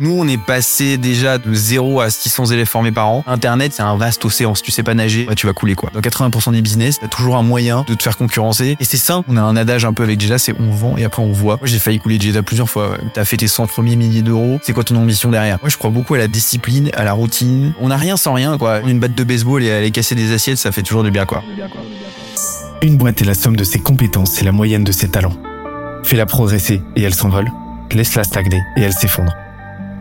Nous, on est passé déjà de 0 à 600 élèves formés par an. Internet, c'est un vaste océan. Si tu sais pas nager, bah, tu vas couler quoi. Dans 80% des business, t'as toujours un moyen de te faire concurrencer. Et c'est ça. On a un adage un peu avec Jeda, c'est on vend et après on voit. Moi, j'ai failli couler Jeda plusieurs fois. T'as fait tes 100 premiers milliers d'euros. C'est quoi ton ambition derrière? Moi, je crois beaucoup à la discipline, à la routine. On a rien sans rien quoi. Une batte de baseball et aller casser des assiettes, ça fait toujours du bien quoi. Une boîte est la somme de ses compétences et la moyenne de ses talents. Fais-la progresser et elle s'envole. Laisse-la stagner et elle s'effondre.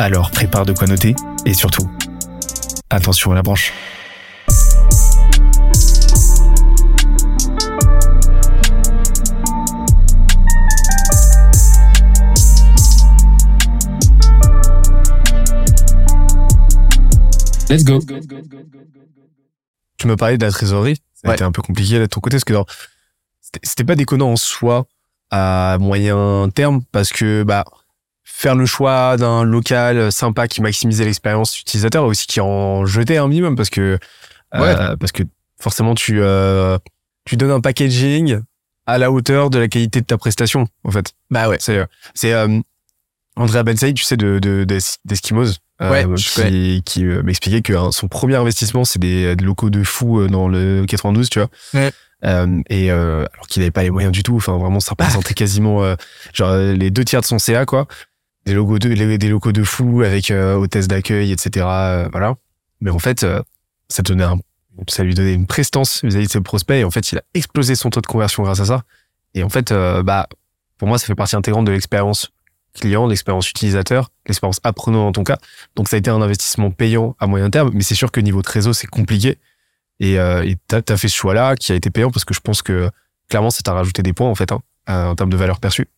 Alors prépare de quoi noter et surtout, attention à la branche. Let's go. Tu me parlais de la trésorerie. Ça a été un peu compliqué de ton côté parce que c'était pas déconnant en soi à moyen terme parce que bah faire le choix d'un local sympa qui maximisait l'expérience utilisateur et aussi qui en jetait un minimum parce que euh, parce que forcément tu euh, tu donnes un packaging à la hauteur de la qualité de ta prestation en fait. Bah ouais. C'est c'est euh, Andrea Ben Saïd, tu sais de de d'Es- d'Eskimos euh, Ouais, qui qui euh, m'expliquait que hein, son premier investissement c'est des, des locaux de fou euh, dans le 92, tu vois. Ouais. Euh, et euh, alors qu'il n'avait pas les moyens du tout, enfin vraiment ça représentait quasiment euh, genre euh, les deux tiers de son CA quoi. Des de des locaux de fou avec euh, hôtesse d'accueil etc. euh, voilà. Mais en fait euh, ça ça lui donnait une prestance vis-à-vis de ses prospects et en fait il a explosé son taux de conversion grâce à ça. Et en fait euh, bah pour moi ça fait partie intégrante de l'expérience client, de l'expérience utilisateur, l'expérience apprenant dans ton cas. Donc ça a été un investissement payant à moyen terme, mais c'est sûr que niveau trésor c'est compliqué. Et t'as as fait ce choix-là qui a été payant parce que je pense que clairement ça t'a rajouté des points en fait hein, en termes de valeur perçue.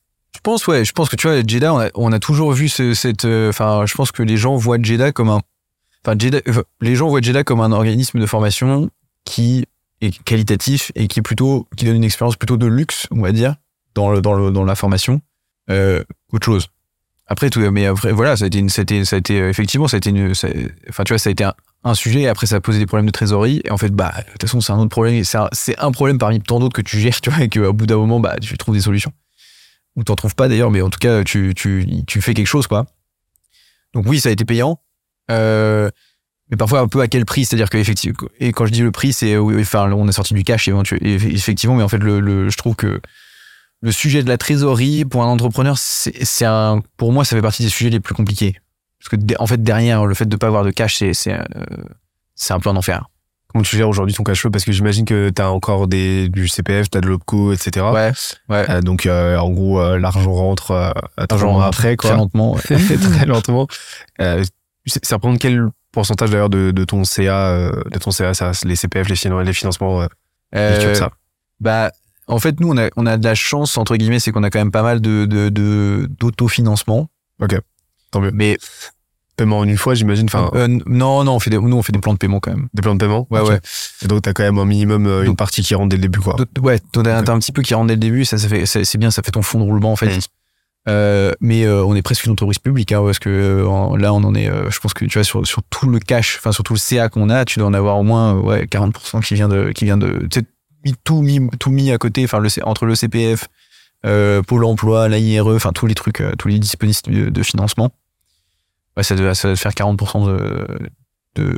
Je pense, ouais, je pense que tu vois, Jeddah, on a, on a toujours vu ce, cette. euh, Enfin, je pense que les gens voient Jeddah comme un. Enfin, euh, les gens voient Jeddah comme un organisme de formation qui est qualitatif et qui est plutôt. qui donne une expérience plutôt de luxe, on va dire, dans, le, dans, le, dans la formation, euh, qu'autre chose. Après, tout, mais après, voilà, ça a été, une, ça a été, ça a été euh, effectivement, ça a été une. Enfin, tu vois, ça a été un, un sujet, et après, ça a posé des problèmes de trésorerie, et en fait, bah, de toute façon, c'est un autre problème, c'est un, un problème parmi tant d'autres que tu gères, tu vois, et qu'au bout d'un moment, bah, tu trouves des solutions ou t'en trouves pas d'ailleurs, mais en tout cas, tu, tu, tu fais quelque chose, quoi. Donc oui, ça a été payant. Euh, mais parfois un peu à quel prix? C'est-à-dire que effectivement, et quand je dis le prix, c'est enfin on a sorti du cash effectivement, mais en fait le, le- je trouve que le sujet de la trésorerie pour un entrepreneur, c'est un pour moi ça fait partie des sujets les plus compliqués parce que en fait derrière le fait de pas avoir de cash, c'est c'est euh, un peu un enfer. Comment tu gères aujourd'hui ton cash flow? Parce que j'imagine que t'as encore des, du CPF, t'as de l'OPCO, etc. Ouais, ouais. Euh, donc euh, en gros euh, l'argent rentre euh, rentre après quoi. Très lentement. ouais. très lentement. Ça représente quel pourcentage d'ailleurs de, de ton CA, de ton CA, ça, les CPF, les, finan- les financements, ça? Bah, en fait, nous, on a, on a de la chance, entre guillemets, c'est qu'on a quand même pas mal de, de, de- d'autofinancement. Tant mieux. Mais, Paiement en une fois, j'imagine. Enfin, euh, non, non, on fait des, nous, on fait des plans de paiement quand même. des plans de paiement? Ouais, ouais. Et donc t'as quand même un minimum euh, une Donc- partie qui rentre dès le début, quoi. Ouais, t'as un petit peu qui rentre dès le début, ça, ça fait, c'est, bien, ça fait ton fond de roulement, en fait. Mhm. Euh, mais euh, on est presque une entreprise publique, hein, parce que euh, en- là, on en est, je pense que tu vois, sur, sur tout le cash, enfin, sur tout le CA qu'on a, tu dois en avoir au moins, ouais, 40% qui vient de, qui vient de, mis- tout mis, tout mis à côté, enfin, le, entre le CPF, Pôle emploi, l'AIRE, enfin, tous les trucs, tous les dispositifs de, de financement. Ouais, ça doit, ça doit faire 40% de, de,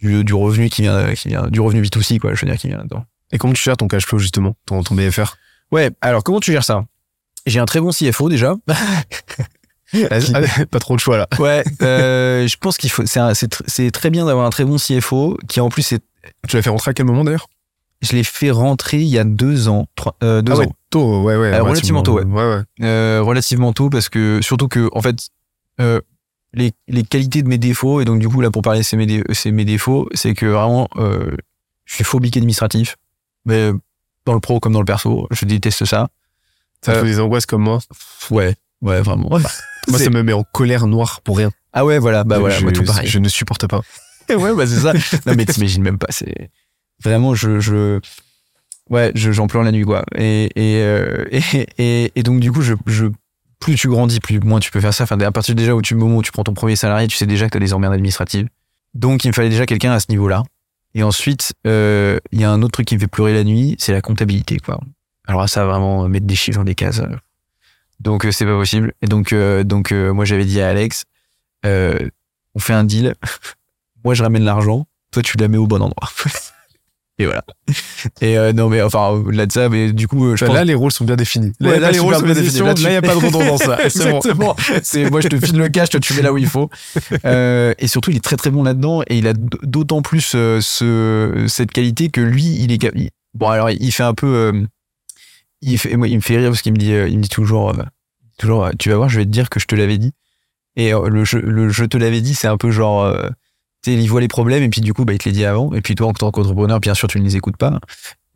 du, du revenu qui vient, qui vient, du revenu B2C, quoi, je veux dire, qui vient là-dedans. Et comment tu gères ton cash flow justement, ton, ton BFR Ouais, alors comment tu gères ça? J'ai un très bon CFO déjà. Pas trop de choix là. Ouais, euh, je pense qu'il faut. C'est très bien d'avoir un très bon CFO qui en plus est. Tu l'as fait rentrer à quel moment d'ailleurs? Je l'ai fait rentrer il y a deux ans, trois, euh, deux Ah ouais, ans, tôt, ouais, ouais. Euh, relativement tôt, ouais. Ouais, ouais. Relativement tôt parce que surtout que en fait les, les qualités de mes défauts et donc du coup là pour parler c'est mes, dé- c'est mes défauts, c'est que vraiment euh, je suis phobique administratif, mais dans le pro comme dans le perso, je déteste ça. Ça Euh, fait des angoisses comme moi. Ouais, ouais vraiment. Moi, C'est- ça me met en colère noire pour rien. Ah ouais, voilà, bah voilà, je, moi tout pareil. je ne supporte pas. ouais, bah c'est ça. non, mais t'imagines même pas. C'est vraiment, je, je, ouais, je, j'en pleure la nuit, quoi. Et, et, euh, et, et, et donc, du coup, je, je, plus tu grandis, plus moins tu peux faire ça. Enfin, à partir déjà où tu, moment où tu prends ton premier salarié, tu sais déjà que t'as des emmerdes administratives. Donc, il me fallait déjà quelqu'un à ce niveau-là. Et ensuite, euh, il y a un autre truc qui me fait pleurer la nuit, c'est la comptabilité, quoi. Alors ça, vraiment, mettre des chiffres dans des cases. Donc, euh, c'est pas possible. Et donc, euh, donc, moi, j'avais dit à Alex, on fait un deal. moi, je ramène l'argent. Toi, tu la mets au bon endroit. Et voilà. Et euh, non, mais enfin, au-delà de ça, mais du coup, euh, je Enfin, pense. là, les rôles sont bien définis. Ouais, là, les rôles sont bien définis. Là, Là, il n'y a pas de redondance. là. C'est bon. Exactement. C'est moi, je te file le cash, toi, tu mets là où il faut. Euh, et surtout, il est très très bon là-dedans et il a d'autant plus euh, ce, cette qualité que lui, il est il- bon. Alors, il fait un peu, il fait, moi, il me fait rire parce qu'il me dit, il me dit toujours, toujours, tu vas voir, je vais te dire que je te l'avais dit. Et le, je, le je te l'avais dit, c'est un peu genre, il voit les problèmes et puis du coup, bah, il te les dit avant. Et puis toi, en tant qu'entrepreneur, bien sûr, tu ne les écoutes pas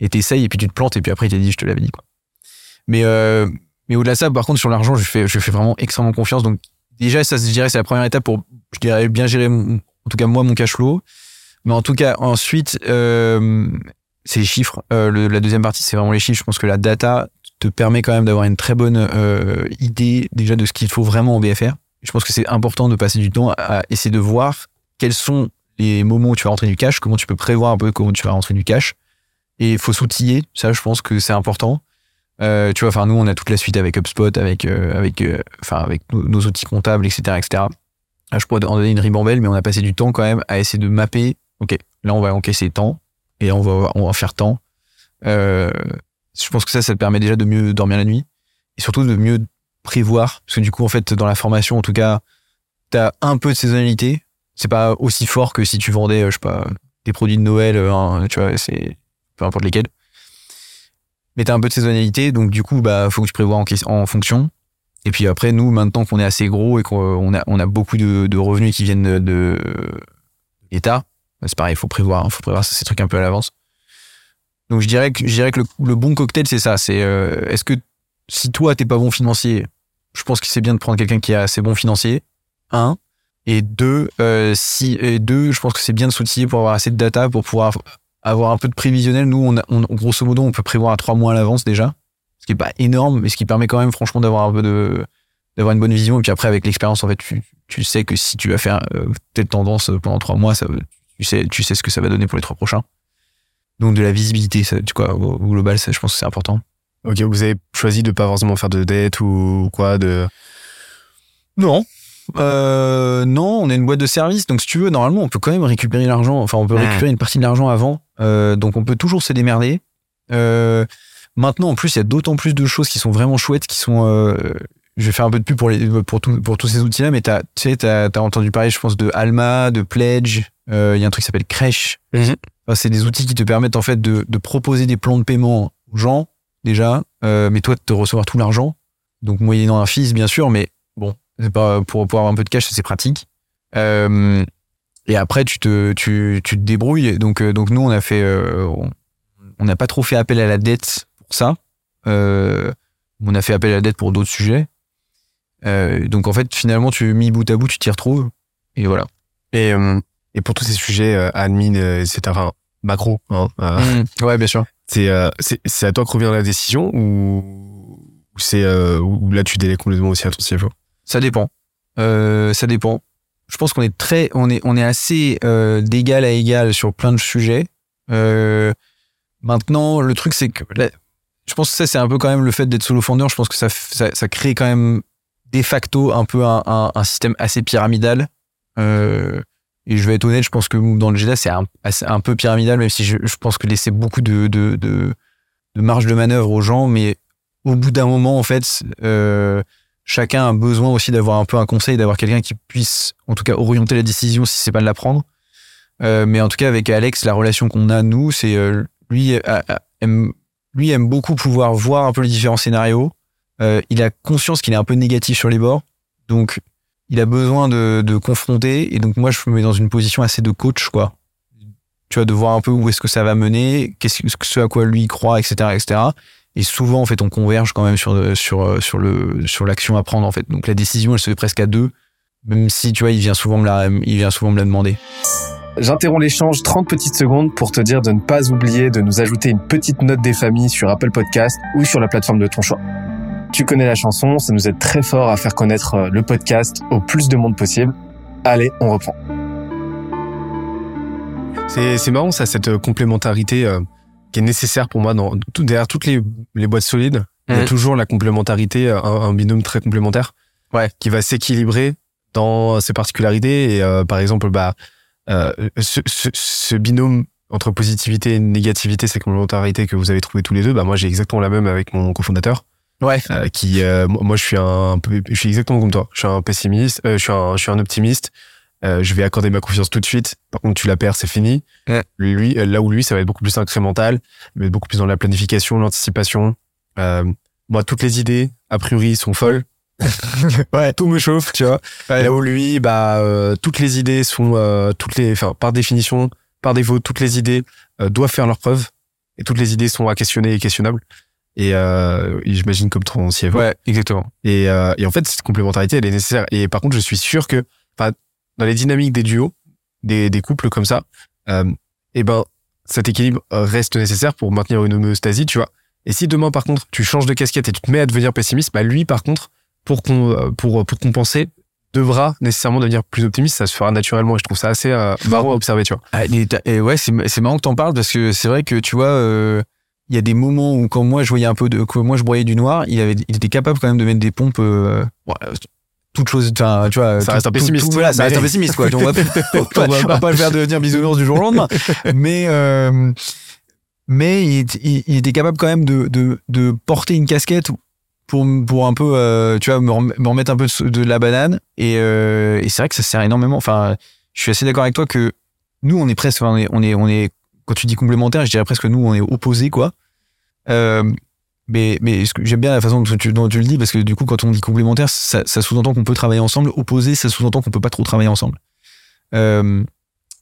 et t'essayes et puis tu te plantes et puis après, il t'a dit, je te l'avais dit, quoi. Mais euh, mais au-delà de ça, par contre, sur l'argent, je fais, je fais vraiment extrêmement confiance. Donc, déjà, ça, je dirais, c'est la première étape pour, je dirais, bien gérer, mon- en tout cas, moi, mon cash flow. Mais en tout cas, ensuite, euh, c'est les chiffres. Euh, la deuxième partie, c'est vraiment les chiffres. Je pense que la data te permet quand même d'avoir une très bonne euh, idée, déjà, de ce qu'il faut vraiment en BFR. Je pense que c'est important de passer du temps à essayer de voir quels sont les moments où tu vas rentrer du cash, comment tu peux prévoir un peu comment tu vas rentrer du cash. Et il faut s'outiller. Ça, je pense que c'est important. Euh, tu vois, enfin, nous, on a toute la suite avec HubSpot, avec, euh, avec, euh, enfin, avec nos, outils comptables, etc., etc. Ah, je pourrais en donner une ribambelle, mais on a passé du temps quand même à essayer de mapper. Ok, là, on va encaisser tant, et là, on va, on va faire tant. Euh, je pense que ça, ça te permet déjà de mieux dormir la nuit, et surtout de mieux prévoir, parce que du coup, en fait, dans la formation, en tout cas, t'as un peu de saisonnalité. C'est pas aussi fort que si tu vendais, euh, je sais pas, des produits de Noël, euh, tu vois, c'est peu importe lesquels mais t'as un peu de saisonnalité, donc du coup, bah, faut que tu prévois en, fonction. Et puis après, nous, maintenant qu'on est assez gros et qu'on a, on a beaucoup de, revenus qui viennent de, l'État, bah, c'est pareil, il faut prévoir, faut prévoir ces trucs un peu à l'avance. Donc je dirais que, je dirais que le, le bon cocktail, c'est ça. C'est euh, est-ce que si toi t'es pas bon financier, je pense que c'est bien de prendre quelqu'un qui est assez bon financier. Un. Et deux, euh, si et deux, je pense que c'est bien de s'outiller pour avoir assez de data pour pouvoir avoir un peu de prévisionnel. Nous, on, a, on grosso modo, on peut prévoir à trois mois à l'avance déjà, ce qui est pas énorme, mais ce qui permet quand même, franchement, d'avoir un peu de d'avoir une bonne vision. Et puis après, avec l'expérience, en fait, tu, tu sais que si tu vas faire euh, telle tendance pendant trois mois, ça, tu sais, tu sais ce que ça va donner pour les trois prochains. Donc de la visibilité, ça, tu vois, au, au global, ça, je pense que c'est important. Ok, vous avez choisi de pas forcément faire de dette ou quoi de. Non. Euh, non, on est une boîte de service, donc si tu veux, normalement, on peut quand même récupérer l'argent. Enfin, on peut Ah. récupérer une partie de l'argent avant, Euh, donc on peut toujours se démerder. Euh, maintenant, en plus, il y a d'autant plus de choses qui sont vraiment chouettes, qui sont. euh, je vais faire un peu de pub pour les pour tout- pour tous ces outils-là, mais t'as tu sais t'as as entendu parler, je pense, de Alma, de Pledge. Euh, Il y a un truc qui s'appelle Crèche. Mhm. Enfin, c'est des outils qui te permettent en fait de, de proposer des plans de paiement aux gens déjà, euh, mais toi de te recevoir tout l'argent. Donc moyennant un fils, bien sûr, mais bon, pour, pour avoir un peu de cash, c'est pratique. Euh, et après, tu te, tu, tu te débrouilles. Donc, euh, donc nous, on a fait, euh, on- n'a pas trop fait appel à la dette pour ça. Euh, on a fait appel à la dette pour d'autres sujets. Donc en fait, finalement, tu mis bout à bout, tu t'y retrouves. Et voilà. Et, et pour tous ces sujets admin, etc., enfin, macro, hein, euh, Ouais, bien sûr. c'est c'est à toi que revient la décision ou, c'est euh, là tu délègues complètement aussi à ton CFO Ça dépend. Euh, ça dépend. Je pense qu'on est très, on est, on est assez euh, d'égal à égal sur plein de sujets. Euh, maintenant, le truc, c'est que je pense que ça, c'est un peu quand même le fait d'être solo founder. Je pense que ça, ça, crée quand même de facto un peu un, système assez pyramidal. Euh, et je vais être honnête, je pense que dans le GDA, c'est un, un peu pyramidal, même si je, je pense que laisser beaucoup de, de, de, marge de manœuvre aux gens. Mais au bout d'un moment, en fait, chacun a besoin aussi d'avoir un peu un conseil, d'avoir quelqu'un qui puisse, en tout cas, orienter la décision si c'est pas de la prendre. Euh, mais en tout cas, avec Alex, la relation qu'on a, nous, c'est euh, lui, aime, lui aime beaucoup pouvoir voir un peu les différents scénarios. Euh, il a conscience qu'il est un peu négatif sur les bords. Donc, il a besoin de, de confronter. Et donc, moi, je me mets dans une position assez de coach, quoi. Tu vois, de voir un peu où est-ce que ça va mener, qu'est-ce que ce à quoi lui croit, etc., etc. Et souvent, en fait, on converge quand même sur, sur, sur le, sur l'action à prendre, en fait. Donc, la décision, elle se fait presque à deux. même si tu vois, il vient souvent me la, il vient souvent me la demander. J'interromps l'échange 30 petites secondes pour te dire de ne pas oublier de nous ajouter une petite note des familles sur Apple Podcast ou sur la plateforme de ton choix. Tu connais la chanson, ça nous aide très fort à faire connaître euh, le podcast au plus de monde possible. Allez, on reprend. C'est, c'est marrant ça, cette complémentarité euh, qui est nécessaire pour moi dans tout, derrière toutes les, les boîtes solides. Il y a Mhm. toujours la complémentarité, un, un binôme très complémentaire, Ouais. qui va s'équilibrer dans ses particularités. Et euh, par exemple, bah, euh, ce, ce, ce binôme entre positivité et négativité, cette complémentarité que vous avez trouvé tous les deux, bah moi j'ai exactement la même avec mon cofondateur, Ouais. euh, qui euh, moi je suis un, je suis exactement comme toi. Je suis un pessimiste, euh, je suis un, je suis un optimiste. Euh, je vais accorder ma confiance tout de suite. Par contre, tu la perds, c'est fini. Ouais. Lui, euh, là où lui, ça va être beaucoup plus incrémental, être beaucoup plus dans la planification, l'anticipation. Euh, moi, toutes les idées, a priori, sont folles. Ouais. Tout me chauffe, tu vois. Ouais. Là où lui, bah, euh, toutes les idées sont, toutes les, enfin, par définition, par défaut, toutes les idées doivent faire leurs preuves. Et toutes les idées sont à questionner et questionnables. Et, j'imagine comme ton CFO. Ouais, exactement. Et, et en fait, cette complémentarité, elle est nécessaire. Et par contre, je suis sûr que, enfin, dans les dynamiques des duos, des, des couples comme ça, euh, eh ben, cet équilibre euh, reste nécessaire pour maintenir une homéostasie, tu vois. Et si demain, par contre, tu changes de casquette et tu te mets à devenir pessimiste, bah lui, par contre, pour qu'on, euh, pour pour compenser, devra nécessairement devenir plus optimiste. Ça se fera naturellement. Et je trouve ça assez euh, marrant à observer, tu vois. Ah, et et ouais, c'est c'est marrant que t'en parles parce que c'est vrai que tu vois, euh, il y a des moments où quand moi je voyais un peu de, quand moi je broyais du noir, il avait, il était capable quand même de mettre des pompes. Euh, toute chose, enfin, tu vois, Ça tout- reste un pessimiste. tout- voilà, ça reste un pessimiste quoi. On va, pas- on va, On va on va pas le faire devenir bisounours du jour au lendemain. Mais euh, mais il, est- il- il était capable quand même de, de, de porter une casquette pour, pour un peu, euh, tu vois, me, rem- me remettre un peu de, de la banane. Et, euh, et c'est vrai que ça sert énormément. Enfin, je suis assez d'accord avec toi que nous, on est presque, on est, on est, on est, quand tu dis complémentaire, je dirais presque nous, on est opposés, quoi. Euh, mais, mais j'aime bien la façon dont tu, le dis, parce que du coup, quand on dit complémentaire, ça, ça sous-entend qu'on peut travailler ensemble. Opposé, ça sous-entend qu'on peut pas trop travailler ensemble. Euh,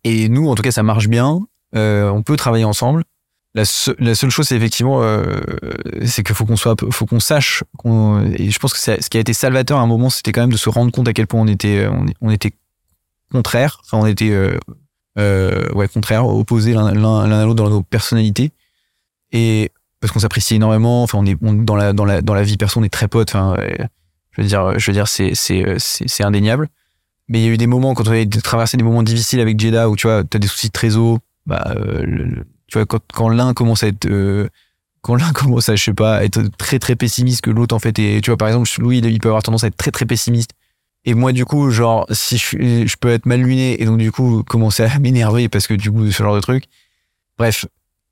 et nous, en tout cas, ça marche bien. Euh, on peut travailler ensemble. La, se- la seule chose, c'est effectivement, euh, c'est qu'il faut qu'on soit, faut qu'on sache. qu'on- et je pense que ce qui a été salvateur à un moment, c'était quand même de se rendre compte à quel point on était, on, on était contraire. Enfin, on était, euh, euh, ouais, contraire, opposés l'un à l'autre dans nos personnalités. Et parce qu'on s'apprécie énormément. Enfin, on est dans la dans la dans la vie perso, on est très potes. Enfin, je veux dire, je veux dire, c'est c'est c'est indéniable. Mais il y a eu des moments quand on a traversé des moments difficiles avec Jeddah où tu vois, t'as des soucis de trésor. Bah, euh, tu vois, quand quand l'un commence à être euh, quand l'un commence à, je sais pas, être très très pessimiste que l'autre en fait tu vois, par exemple, Louis, il peut avoir tendance à être très très pessimiste. Et moi, du coup, genre, si je, je peux être mal luné et donc du coup commencer à m'énerver parce que du coup, ce genre de truc. Bref,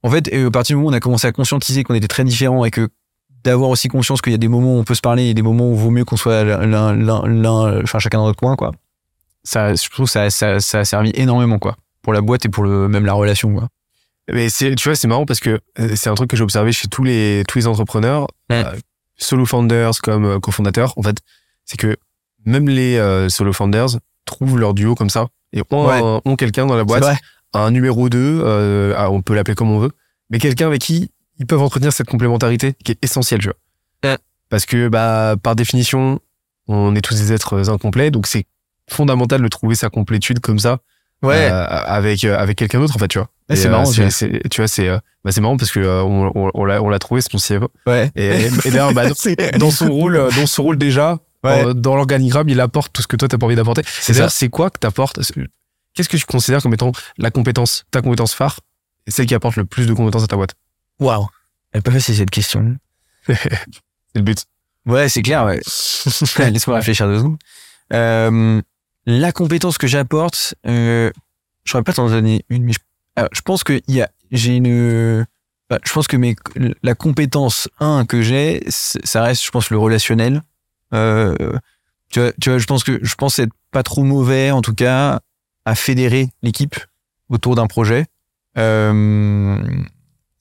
en fait, euh, à partir du moment où on a commencé à conscientiser qu'on était très différents et que d'avoir aussi conscience qu'il y a des moments où on peut se parler et des moments où il vaut mieux qu'on soit l'un, l'un, enfin chacun dans notre coin, quoi. Ça, je trouve ça, ça, ça a servi énormément, quoi, pour la boîte et pour le même la relation, quoi. Mais c'est, tu vois, c'est marrant parce que euh, c'est un truc que j'ai observé chez tous les tous les entrepreneurs, Ouais. euh, solo founders comme euh, cofondateurs. En fait, c'est que même les euh, solo founders trouvent leur duo comme ça et ont, Ouais. ont quelqu'un dans la boîte. Un numéro 2, euh, ah, on peut l'appeler comme on veut, mais quelqu'un avec qui ils peuvent entretenir cette complémentarité qui est essentielle, tu vois. Parce que bah par définition, on est tous des êtres incomplets, donc c'est fondamental de trouver sa complétude comme ça Ouais. euh, avec euh, avec quelqu'un d'autre en fait, tu vois. Et, c'est euh, marrant, tu vois, c'est, bah, c'est marrant parce que euh, on, on, on l'a, on l'a trouvé, c'est ton CFO. ouais. Et, et d'ailleurs, bah, dans, dans son rôle, dans son rôle déjà, Ouais. dans l'organigramme, il apporte tout ce que toi t'as pas envie d'apporter. C'est c'est quoi que t'apportes? Qu'est-ce que tu considères comme étant la compétence, ta compétence phare, et celle qui apporte le plus de compétences à ta boîte? Waouh. Elle pas facile cette question. C'est le but. Ouais, c'est clair, ouais. Laisse-moi réfléchir deux secondes. Euh, la compétence que j'apporte, euh, je saurais pas t'en donner une, mais je, alors, je pense que y a, j'ai une, bah, je pense que mes, la compétence 1 que j'ai, ça reste, je pense, le relationnel. Euh, tu vois, tu vois, je pense que, je pense être pas trop mauvais, en tout cas, à fédérer l'équipe autour d'un projet. Euh,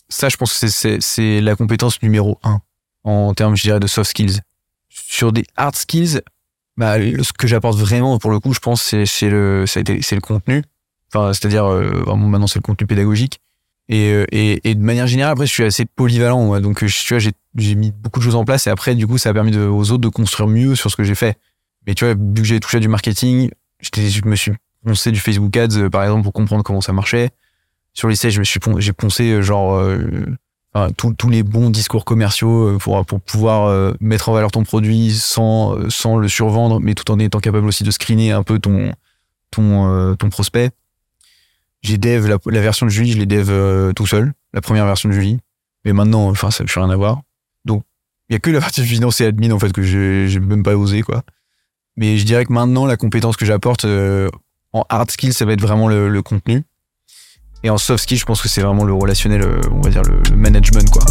ça, je pense que c'est- la compétence numéro 1 en termes, je dirais, de soft skills. Sur des hard skills, bah, ce que j'apporte vraiment, pour le coup, je pense, c'est, le, contenu. Enfin, c'est-à-dire, euh, vraiment, maintenant, c'est le contenu pédagogique. Et, euh, et, de manière générale, après, je suis assez polyvalent. Donc, tu vois, j'ai, mis beaucoup de choses en place et après, du coup, ça a permis aux autres de construire mieux sur ce que j'ai fait. Mais tu vois, vu que j'ai touché à du marketing, je me suis poncé du Facebook Ads, euh, par exemple, pour comprendre comment ça marchait. Sur les sites, je me suis j'ai poncé euh, genre euh, tous les bons discours commerciaux pour, pour pouvoir mettre en valeur ton produit sans, sans le survendre, mais tout en étant capable aussi de screener un peu ton, ton, ton prospect. J'ai dev la, version de Julie, je l'ai dev tout seul, la première version de Julie. Mais maintenant, enfin, ça ne fait rien à voir. Donc, il y a que la partie finance et admin en fait que j'ai même pas osé quoi. Mais je dirais que maintenant, la compétence que j'apporte en hard skill, ça va être vraiment le, contenu. Et en soft skill, je pense que c'est vraiment le relationnel, euh, on va dire le, management quoi.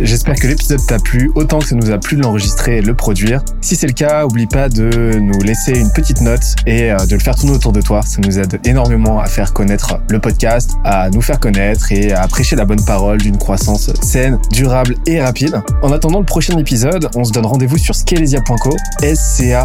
J'espère que l'épisode t'a plu autant que ça nous a plu de l'enregistrer et de le produire. Si c'est le cas, oublie pas de nous laisser une petite note et euh, de le faire tourner autour de toi. Ça nous aide énormément à faire connaître le podcast, à nous faire connaître et à prêcher la bonne parole d'une croissance saine, durable et rapide. En attendant le prochain épisode, on se donne rendez-vous sur scalezia.co, S-C-A-L-E-Z-I-A.co,